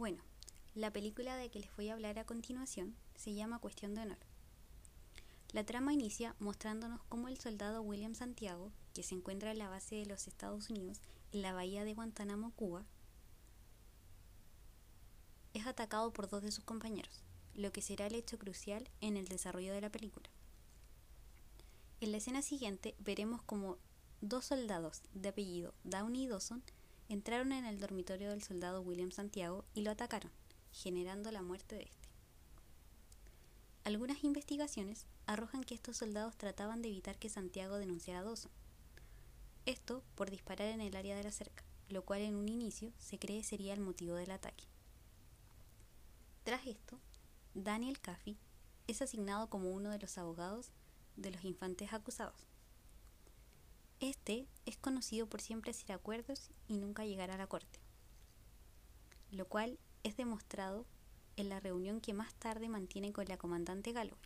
Bueno, la película de que les voy a hablar a continuación se llama Cuestión de Honor. La trama inicia mostrándonos cómo el soldado William Santiago, que se encuentra en la base de los Estados Unidos en la bahía de Guantánamo, Cuba, es atacado por dos de sus compañeros, lo que será el hecho crucial en el desarrollo de la película. En la escena siguiente veremos cómo dos soldados de apellido Downey y Dawson entraron en el dormitorio del soldado William Santiago y lo atacaron, generando la muerte de este. Algunas investigaciones arrojan que estos soldados trataban de evitar que Santiago denunciara a. Esto por disparar en el área de la cerca, lo cual en un inicio se cree sería el motivo del ataque. Tras esto, Daniel Caffey es asignado como uno de los abogados de los infantes acusados. Este es conocido por siempre hacer acuerdos y nunca llegar a la corte, lo cual es demostrado en la reunión que más tarde mantiene con la comandante Galloway,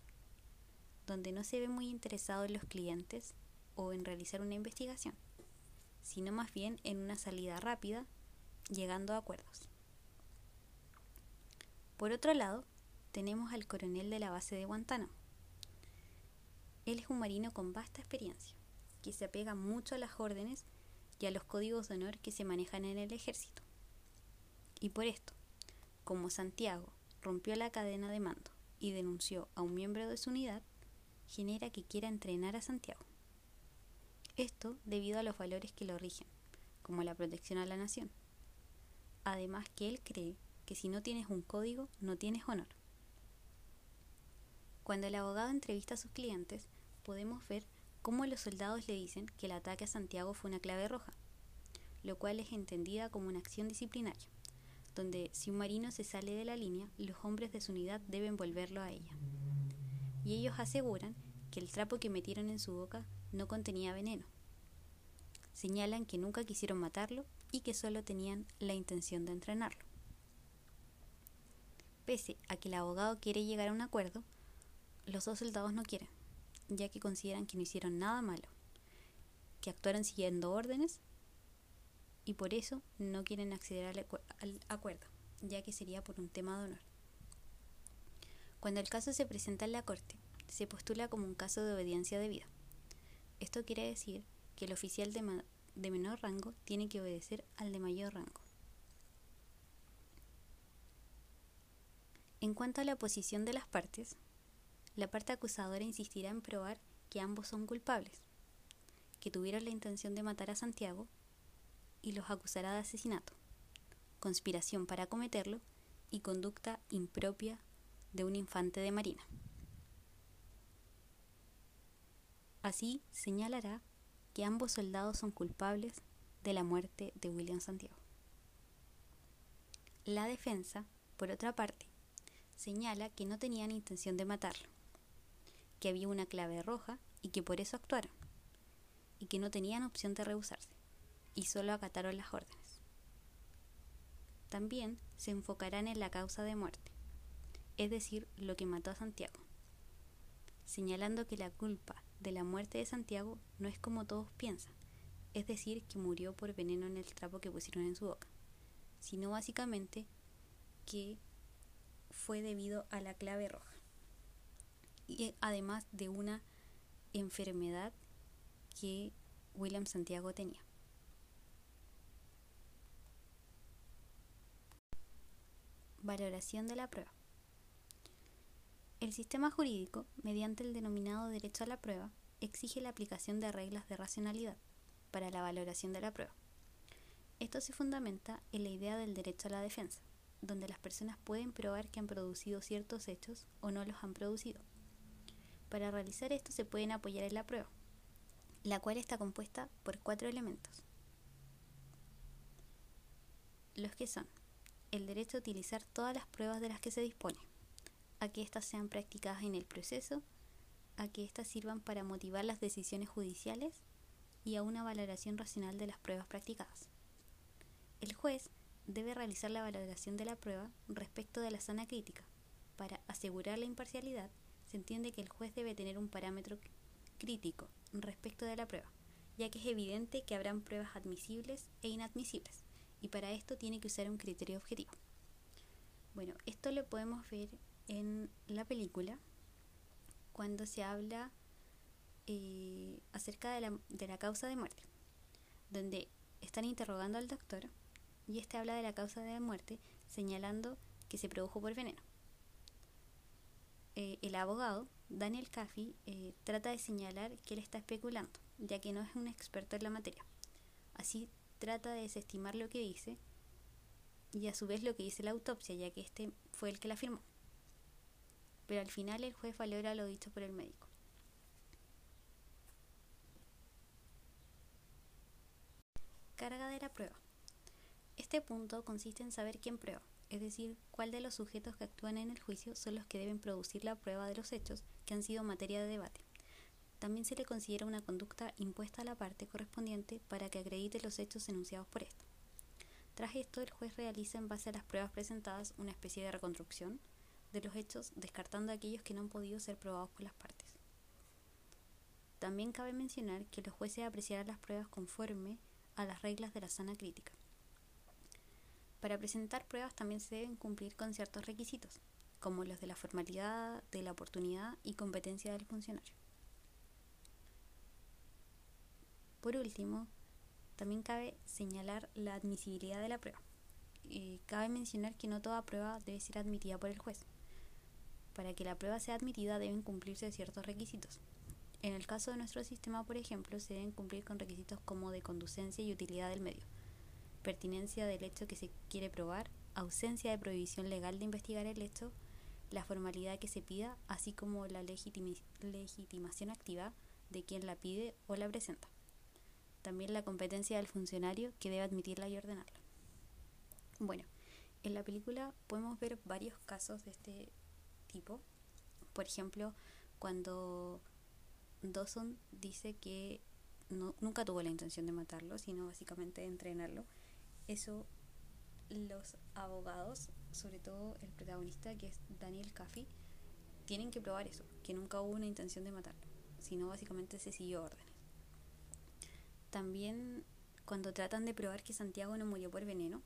donde no se ve muy interesado en los clientes o en realizar una investigación, sino más bien en una salida rápida, llegando a acuerdos. Por otro lado, tenemos al coronel de la base de Guantánamo, él es un marino con vasta experiencia, que se apega mucho a las órdenes y a los códigos de honor que se manejan en el ejército. Y por esto, como Santiago rompió la cadena de mando y denunció a un miembro de su unidad, genera que quiera entrenar a Santiago. Esto debido a los valores que lo rigen, como la protección a la nación. Además que él cree que si no tienes un código, no tienes honor. Cuando el abogado entrevista a sus clientes, podemos ver cómo los soldados le dicen que el ataque a Santiago fue una clave roja, lo cual es entendida como una acción disciplinaria, donde si un marino se sale de la línea, los hombres de su unidad deben volverlo a ella. Y ellos aseguran que el trapo que metieron en su boca no contenía veneno. Señalan que nunca quisieron matarlo y que solo tenían la intención de entrenarlo. Pese a que el abogado quiere llegar a un acuerdo, los dos soldados no quieren ya que consideran que no hicieron nada malo, que actuaron siguiendo órdenes y por eso no quieren acceder al, acuerdo, ya que sería por un tema de honor. Cuando el caso se presenta en la Corte, se postula como un caso de obediencia debida. Esto quiere decir que el oficial de, de menor rango tiene que obedecer al de mayor rango. En cuanto a la posición de las partes, la parte acusadora insistirá en probar que ambos son culpables, que tuvieron la intención de matar a Santiago y los acusará de asesinato, conspiración para cometerlo y conducta impropia de un infante de marina. Así señalará que ambos soldados son culpables de la muerte de William Santiago. La defensa, por otra parte, señala que no tenían intención de matarlo, que había una clave roja y que por eso actuaron, y que no tenían opción de rehusarse, y solo acataron las órdenes. También se enfocarán en la causa de muerte, es decir, lo que mató a Santiago, señalando que la culpa de la muerte de Santiago no es como todos piensan, es decir, que murió por veneno en el trapo que pusieron en su boca, sino básicamente que fue debido a la clave roja y además de una enfermedad que William Santiago tenía. Valoración de la prueba. El sistema jurídico, mediante el denominado derecho a la prueba, exige la aplicación de reglas de racionalidad para la valoración de la prueba. Esto se fundamenta en la idea del derecho a la defensa, donde las personas pueden probar que han producido ciertos hechos o no los han producido. Para realizar esto se pueden apoyar en la prueba, la cual está compuesta por cuatro elementos. Los que son el derecho a utilizar todas las pruebas de las que se dispone, a que éstas sean practicadas en el proceso, a que éstas sirvan para motivar las decisiones judiciales y a una valoración racional de las pruebas practicadas. El juez debe realizar la valoración de la prueba respecto de la zona crítica para asegurar la imparcialidad se entiende que el juez debe tener un parámetro crítico respecto de la prueba, ya que es evidente que habrán pruebas admisibles e inadmisibles, y para esto tiene que usar un criterio objetivo. Bueno, esto lo podemos ver en la película cuando se habla eh, acerca de la, de la causa de muerte, donde están interrogando al doctor y este habla de la causa de muerte señalando que se produjo por veneno. Eh, el abogado, Daniel Caffey, eh, trata de señalar que él está especulando, ya que no es un experto en la materia. Así trata de desestimar lo que dice y a su vez lo que dice la autopsia, ya que este fue el que la firmó. Pero al final el juez valora lo dicho por el médico. Carga de la prueba. Este punto consiste en saber quién prueba, es decir, cuál de los sujetos que actúan en el juicio son los que deben producir la prueba de los hechos que han sido materia de debate. También se le considera una conducta impuesta a la parte correspondiente para que acredite los hechos enunciados por ésta. Tras esto, el juez realiza en base a las pruebas presentadas una especie de reconstrucción de los hechos, descartando aquellos que no han podido ser probados por las partes. También cabe mencionar que los jueces apreciarán las pruebas conforme a las reglas de la sana crítica. Para presentar pruebas también se deben cumplir con ciertos requisitos, como los de la formalidad, de la oportunidad y competencia del funcionario. Por último, también cabe señalar la admisibilidad de la prueba. Eh, cabe mencionar que no toda prueba debe ser admitida por el juez. Para que la prueba sea admitida deben cumplirse ciertos requisitos. En el caso de nuestro sistema, por ejemplo, se deben cumplir con requisitos como de conducencia y utilidad del medio pertinencia del hecho que se quiere probar, ausencia de prohibición legal de investigar el hecho, la formalidad que se pida, así como la legitimación activa de quien la pide o la presenta. También la competencia del funcionario que debe admitirla y ordenarla. Bueno, en la película podemos ver varios casos de este tipo. Por ejemplo, cuando Dawson dice que nunca tuvo la intención de matarlo, sino básicamente de entrenarlo eso los abogados, sobre todo el protagonista que es Daniel Caffey, tienen que probar eso, que nunca hubo una intención de matarlo, sino básicamente se siguió órdenes. También cuando tratan de probar que Santiago no murió por veneno,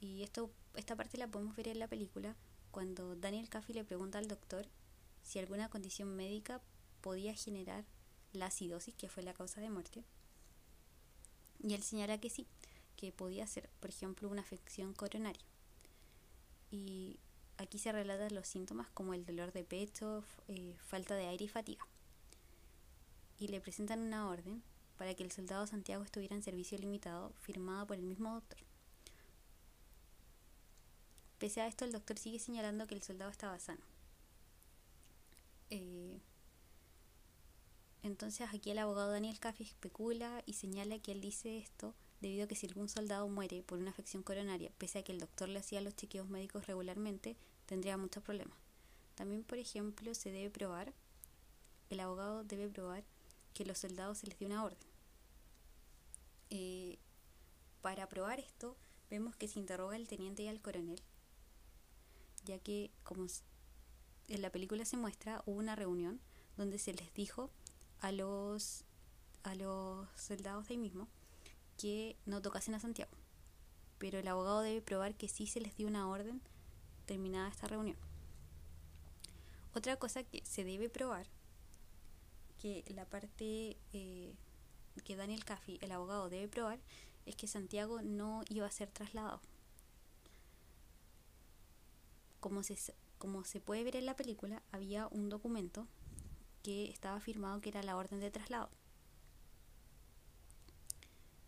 y esto, esta parte la podemos ver en la película, cuando Daniel Caffey le pregunta al doctor si alguna condición médica podía generar la acidosis, que fue la causa de muerte. Y él señala que sí, que podía ser, por ejemplo, una afección coronaria. Y aquí se relatan los síntomas como el dolor de pecho, eh, falta de aire y fatiga. Y le presentan una orden para que el soldado Santiago estuviera en servicio limitado, firmada por el mismo doctor. Pese a esto, el doctor sigue señalando que el soldado estaba sano. Eh, entonces aquí el abogado Daniel Caffi especula y señala que él dice esto debido a que si algún soldado muere por una afección coronaria, pese a que el doctor le hacía los chequeos médicos regularmente, tendría muchos problemas. También, por ejemplo, se debe probar, el abogado debe probar que los soldados se les dio una orden. Eh, para probar esto, vemos que se interroga al teniente y al coronel, ya que, como en la película se muestra, hubo una reunión donde se les dijo a los, a los soldados de ahí mismo que no tocasen a Santiago. Pero el abogado debe probar que sí se les dio una orden terminada esta reunión. Otra cosa que se debe probar, que la parte eh, que Daniel Caffi, el abogado, debe probar, es que Santiago no iba a ser trasladado. Como se, como se puede ver en la película, había un documento que estaba firmado que era la orden de traslado.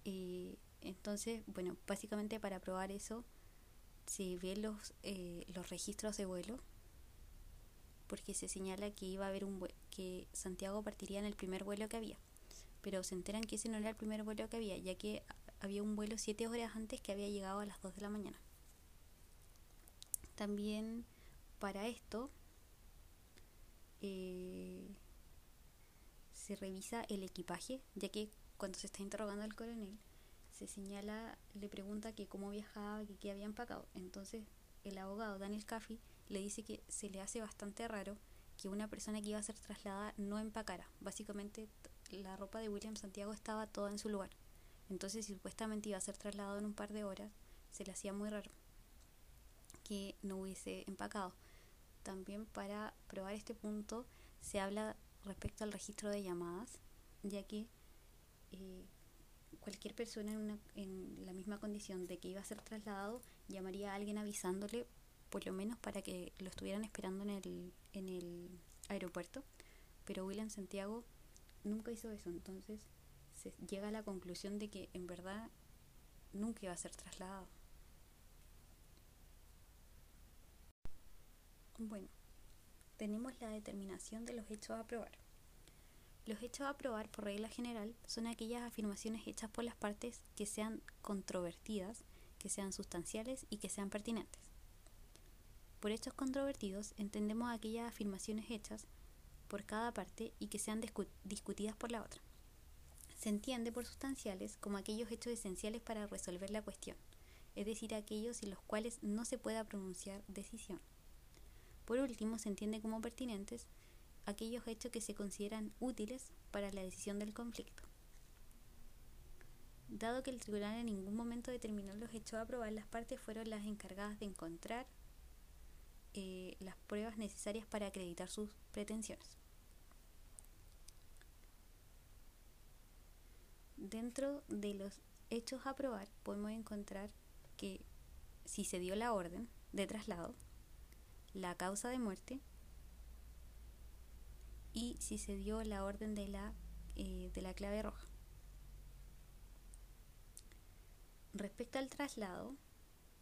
Eh, entonces, bueno, básicamente para probar eso se ven los, eh, los registros de vuelo porque se señala que iba a haber un que Santiago partiría en el primer vuelo que había pero se enteran que ese no era el primer vuelo que había ya que había un vuelo siete horas antes que había llegado a las 2 de la mañana. También para esto eh, se revisa el equipaje ya que cuando se está interrogando al coronel, se señala, le pregunta que cómo viajaba, que qué había empacado. Entonces el abogado Daniel Caffey le dice que se le hace bastante raro que una persona que iba a ser trasladada no empacara. Básicamente la ropa de William Santiago estaba toda en su lugar. Entonces si supuestamente iba a ser trasladado en un par de horas, se le hacía muy raro que no hubiese empacado. También para probar este punto se habla respecto al registro de llamadas, ya que cualquier persona en, una, en la misma condición de que iba a ser trasladado llamaría a alguien avisándole, por lo menos para que lo estuvieran esperando en el, en el aeropuerto. Pero William Santiago nunca hizo eso, entonces se llega a la conclusión de que en verdad nunca iba a ser trasladado. Bueno, tenemos la determinación de los hechos a probar. Los hechos a probar, por regla general, son aquellas afirmaciones hechas por las partes que sean controvertidas, que sean sustanciales y que sean pertinentes. Por hechos controvertidos entendemos aquellas afirmaciones hechas por cada parte y que sean discutidas por la otra. Se entiende por sustanciales como aquellos hechos esenciales para resolver la cuestión, es decir, aquellos en los cuales no se pueda pronunciar decisión. Por último, se entiende como pertinentes aquellos hechos que se consideran útiles para la decisión del conflicto. Dado que el tribunal en ningún momento determinó los hechos a aprobar, las partes fueron las encargadas de encontrar eh, las pruebas necesarias para acreditar sus pretensiones. Dentro de los hechos a aprobar podemos encontrar que si se dio la orden de traslado, la causa de muerte y si se dio la orden de la, eh, de la clave roja. Respecto al traslado,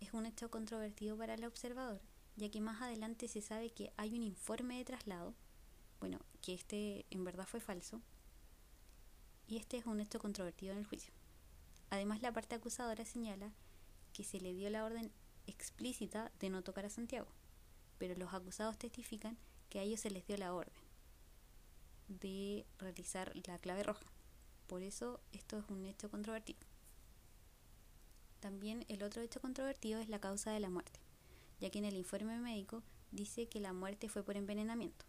es un hecho controvertido para el observador, ya que más adelante se sabe que hay un informe de traslado, bueno, que este en verdad fue falso, y este es un hecho controvertido en el juicio. Además, la parte acusadora señala que se le dio la orden explícita de no tocar a Santiago, pero los acusados testifican que a ellos se les dio la orden de realizar la clave roja. Por eso esto es un hecho controvertido. También el otro hecho controvertido es la causa de la muerte, ya que en el informe médico dice que la muerte fue por envenenamiento.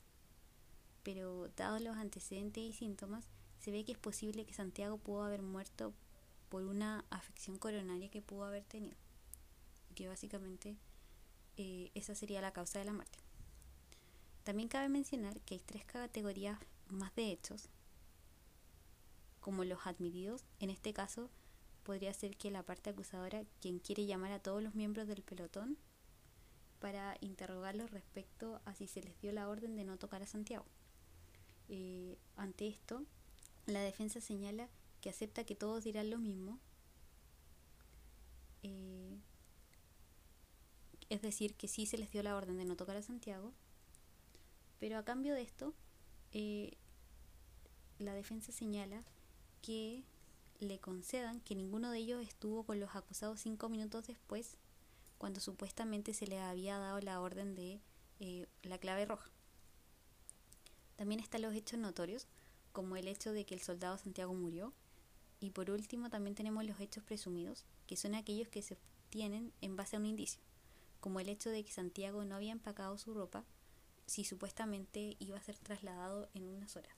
Pero dados los antecedentes y síntomas, se ve que es posible que Santiago pudo haber muerto por una afección coronaria que pudo haber tenido. Que básicamente eh, esa sería la causa de la muerte. También cabe mencionar que hay tres categorías más de hechos, como los admitidos. En este caso, podría ser que la parte acusadora, quien quiere llamar a todos los miembros del pelotón para interrogarlos respecto a si se les dio la orden de no tocar a Santiago. Eh, ante esto, la defensa señala que acepta que todos dirán lo mismo, eh, es decir, que sí se les dio la orden de no tocar a Santiago, pero a cambio de esto, eh, la defensa señala que le concedan que ninguno de ellos estuvo con los acusados cinco minutos después, cuando supuestamente se le había dado la orden de eh, la clave roja. También están los hechos notorios, como el hecho de que el soldado Santiago murió. Y por último también tenemos los hechos presumidos, que son aquellos que se obtienen en base a un indicio, como el hecho de que Santiago no había empacado su ropa si supuestamente iba a ser trasladado en unas horas.